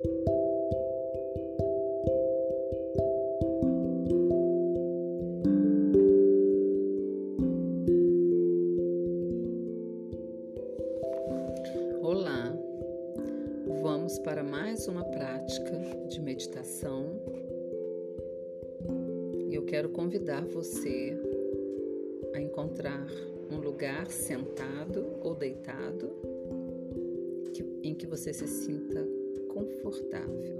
Olá, vamos para mais uma prática de meditação. Eu quero convidar você a encontrar um lugar sentado ou deitado em que você se sinta confortável.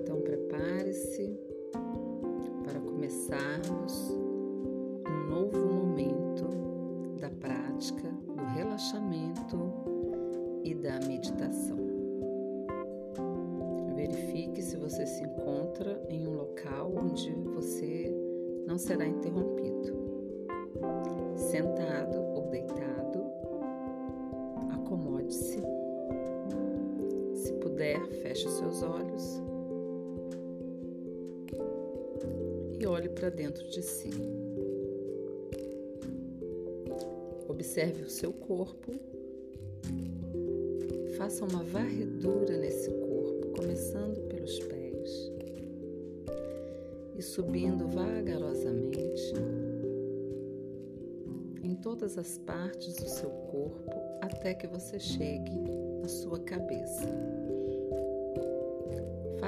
Então, prepare-se para começarmos um novo momento da prática do relaxamento e da meditação. Verifique se você se encontra em um local onde você não será interrompido. Sentado seus olhos e olhe para dentro de si. Observe o seu corpo. Faça uma varredura nesse corpo, começando pelos pés e subindo vagarosamente em todas as partes do seu corpo até que você chegue à sua cabeça.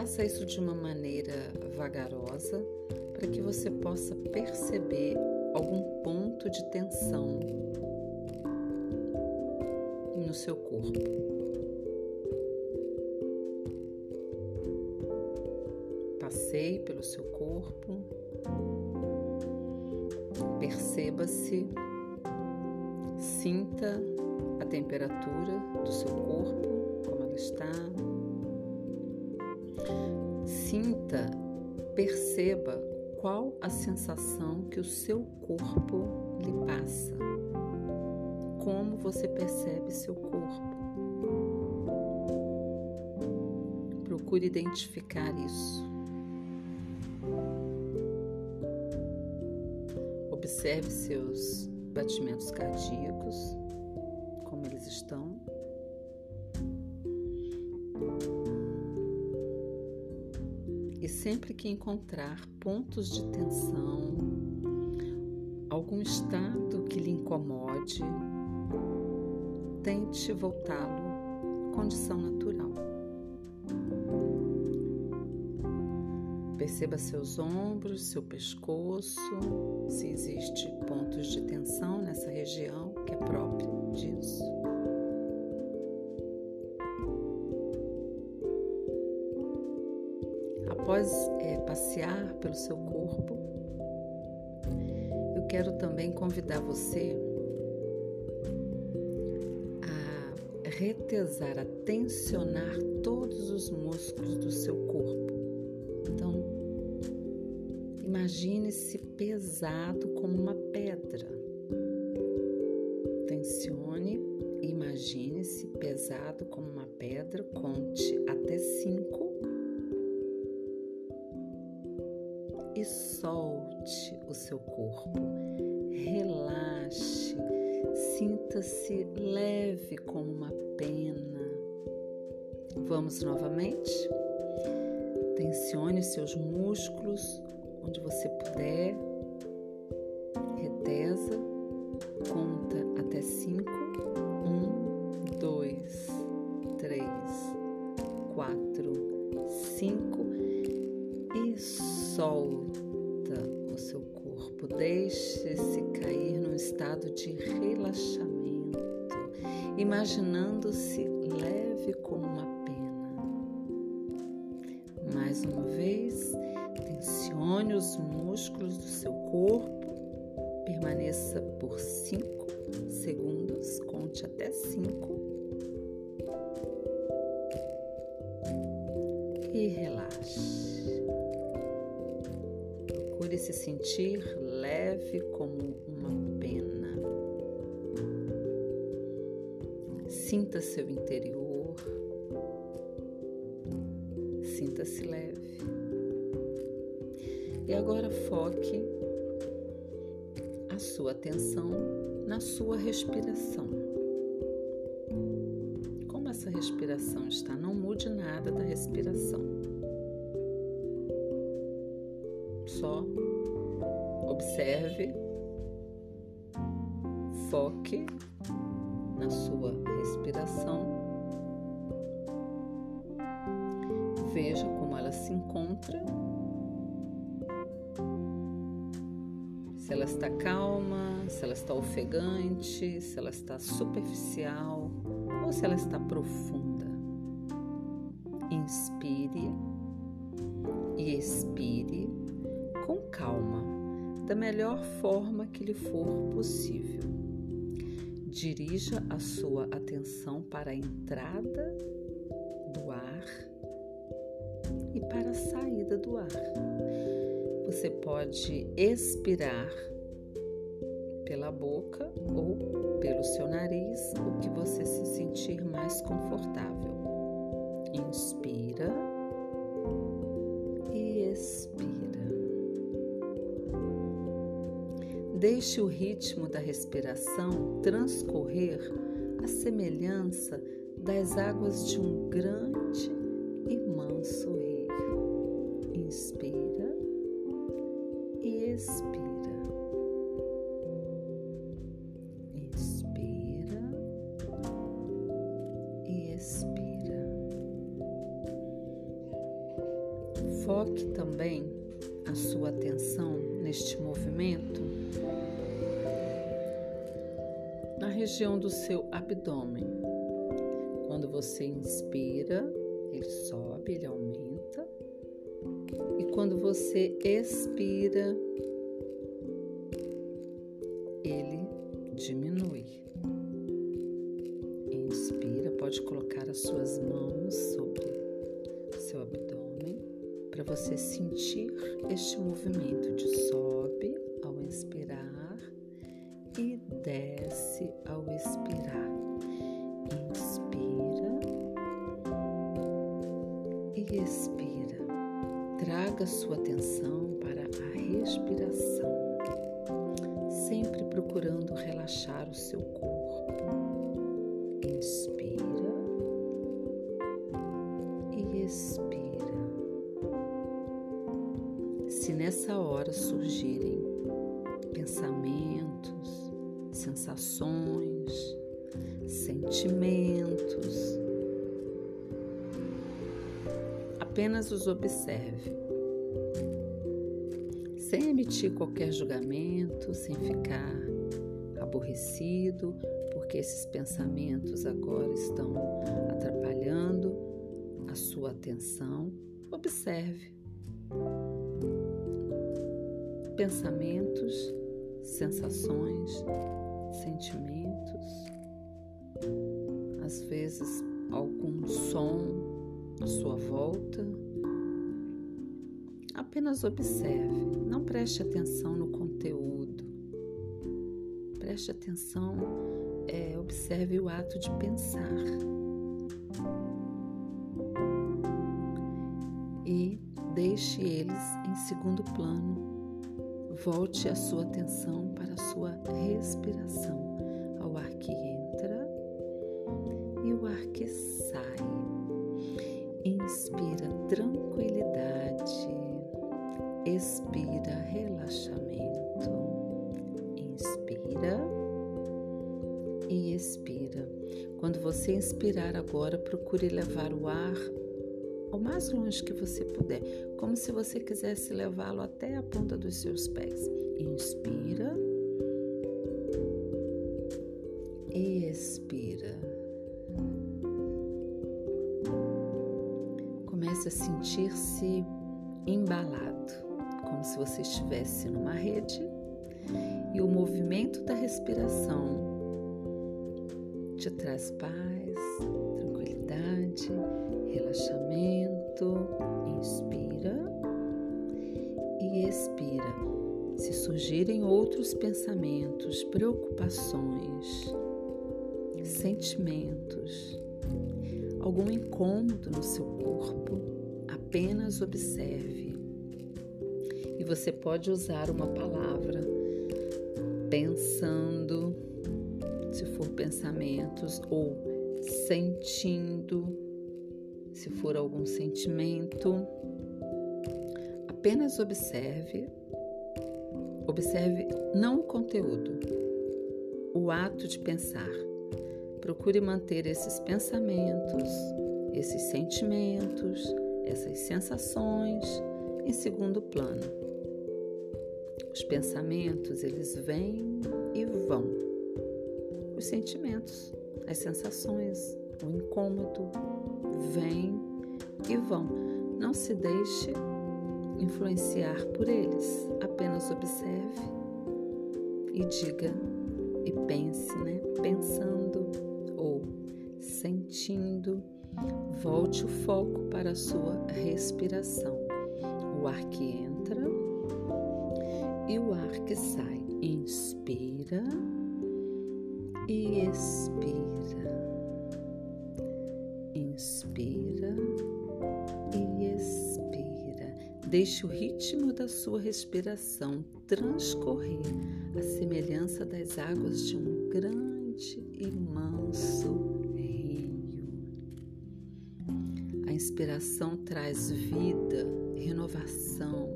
Faça isso de uma maneira vagarosa para que você possa perceber algum ponto de tensão no seu corpo. Passeie pelo seu corpo, perceba-se, sinta a temperatura do seu corpo, perceba qual a sensação que o seu corpo lhe passa como você percebe seu corpo. Procure identificar isso. Observe seus batimentos cardíacos, como eles estão. Sempre que encontrar pontos de tensão, algum estado que lhe incomode, tente voltá-lo à condição natural. Perceba seus ombros, seu pescoço, se existe pontos de tensão nessa região que é própria disso. Após é, passear pelo seu corpo, eu quero também convidar você retesar, a tensionar todos os músculos do seu corpo. Então, imagine-se pesado como uma pedra. Tensione imagine-se pesado como uma pedra. Conte até cinco e solte o seu corpo. Relaxe Sinta-se leve como uma pena. Vamos novamente? Tensione seus músculos onde você puder. Retesa, conta até cinco. Um, dois, três, quatro, cinco solta o seu corpo. Deixe-se cair num estado de relaxamento, imaginando-se leve como uma pena. Mais uma vez, tensione os músculos do seu corpo, permaneça por 5 segundos, conte até 5 e relaxe. Procure se sentir leve como uma pena. Sinta seu interior, sinta-se leve. E agora foque a sua atenção na sua respiração. Como essa respiração está. Não mude nada da respiração. Só observe, foque na sua respiração. Veja como ela se encontra. Se ela está calma, se ela está ofegante, se ela está superficial ou se ela está profunda. Inspire e expire com calma, da melhor forma que lhe for possível. Dirija a sua atenção para a entrada do ar e para a saída do ar. Você pode expirar pela boca ou pelo seu nariz, o que você Deixe o ritmo da respiração transcorrer à semelhança das águas de um grande e manso rio. Inspira e expira. Foque também a sua atenção neste movimento região do seu abdômen. Quando você inspira, ele sobe, ele aumenta. E quando você expira, ele diminui. Inspira, pode colocar as suas mãos sobre seu abdômen para você sentir este movimento de sobe ao inspirar e desce ao expirar. Inspira e expira. Traga sua atenção para a respiração, sempre procurando relaxar o seu corpo. Inspira e expira. Se nessa hora surgirem pensamentos, sensações, sentimentos, apenas os observe, sem emitir qualquer julgamento, sem ficar aborrecido, porque esses pensamentos agora estão atrapalhando a sua atenção. Observe. Pensamentos, sensações, sentimentos, às vezes algum som à sua volta. Apenas observe, não preste atenção no conteúdo. Preste atenção, é, observe o ato de pensar. E deixe eles em segundo plano Volte a sua atenção para a sua respiração, ao ar que entra e o ar que sai. Inspira tranquilidade, expira relaxamento. Inspira e expira. Quando você inspirar agora, procure levar o ar ao mais longe que você puder, como se você quisesse levá-lo até a ponta dos seus pés. Inspira expira. Comece a sentir-se embalado, como se você estivesse numa rede e o movimento da respiração te traz paz, tranquilidade, relaxamento. Inspira e expira. Se surgirem outros pensamentos, preocupações, sentimentos, algum incômodo no seu corpo, apenas observe. E você pode usar uma palavra pensando, se for pensamentos, ou sentindo, se for algum sentimento. Apenas observe, observe não o conteúdo, o ato de pensar. Procure manter esses pensamentos, esses sentimentos, essas sensações em segundo plano. Os pensamentos, eles vêm e vão. Os sentimentos, as sensações, o incômodo, vêm e vão. Não se deixe influenciar por eles, apenas observe e diga e pense, né? Pensando ou sentindo Volte o foco para a sua respiração. O ar que entra e o ar que sai. Inspira e expira. Inspira e expira. Deixe o ritmo da sua respiração transcorrer à semelhança das águas de um grande e manso inspiração traz vida, renovação.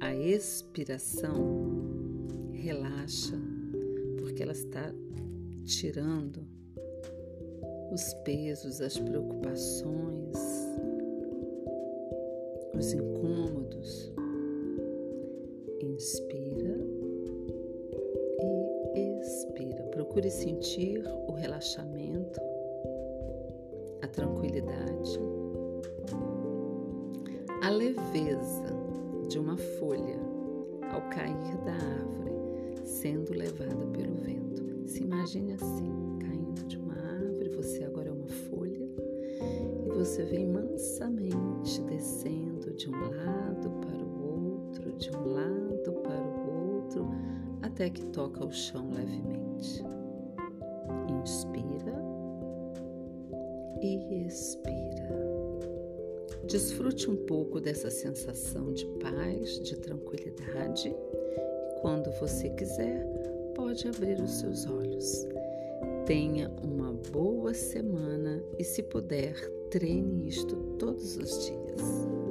A expiração relaxa, porque ela está tirando os pesos, as preocupações, os incômodos. Inspira e expira. Procure sentir o relaxamento a tranquilidade, a leveza de uma folha ao cair da árvore, sendo levada pelo vento. Se imagine assim, caindo de uma você agora é uma folha e você vem mansamente descendo de um lado para o outro, de um lado para o outro, até que toca o chão levemente. Inspira e expira. Desfrute um pouco dessa sensação de paz, de tranquilidade e quando você quiser, pode abrir os seus olhos. Tenha uma boa semana e, se puder, treine isto todos os dias.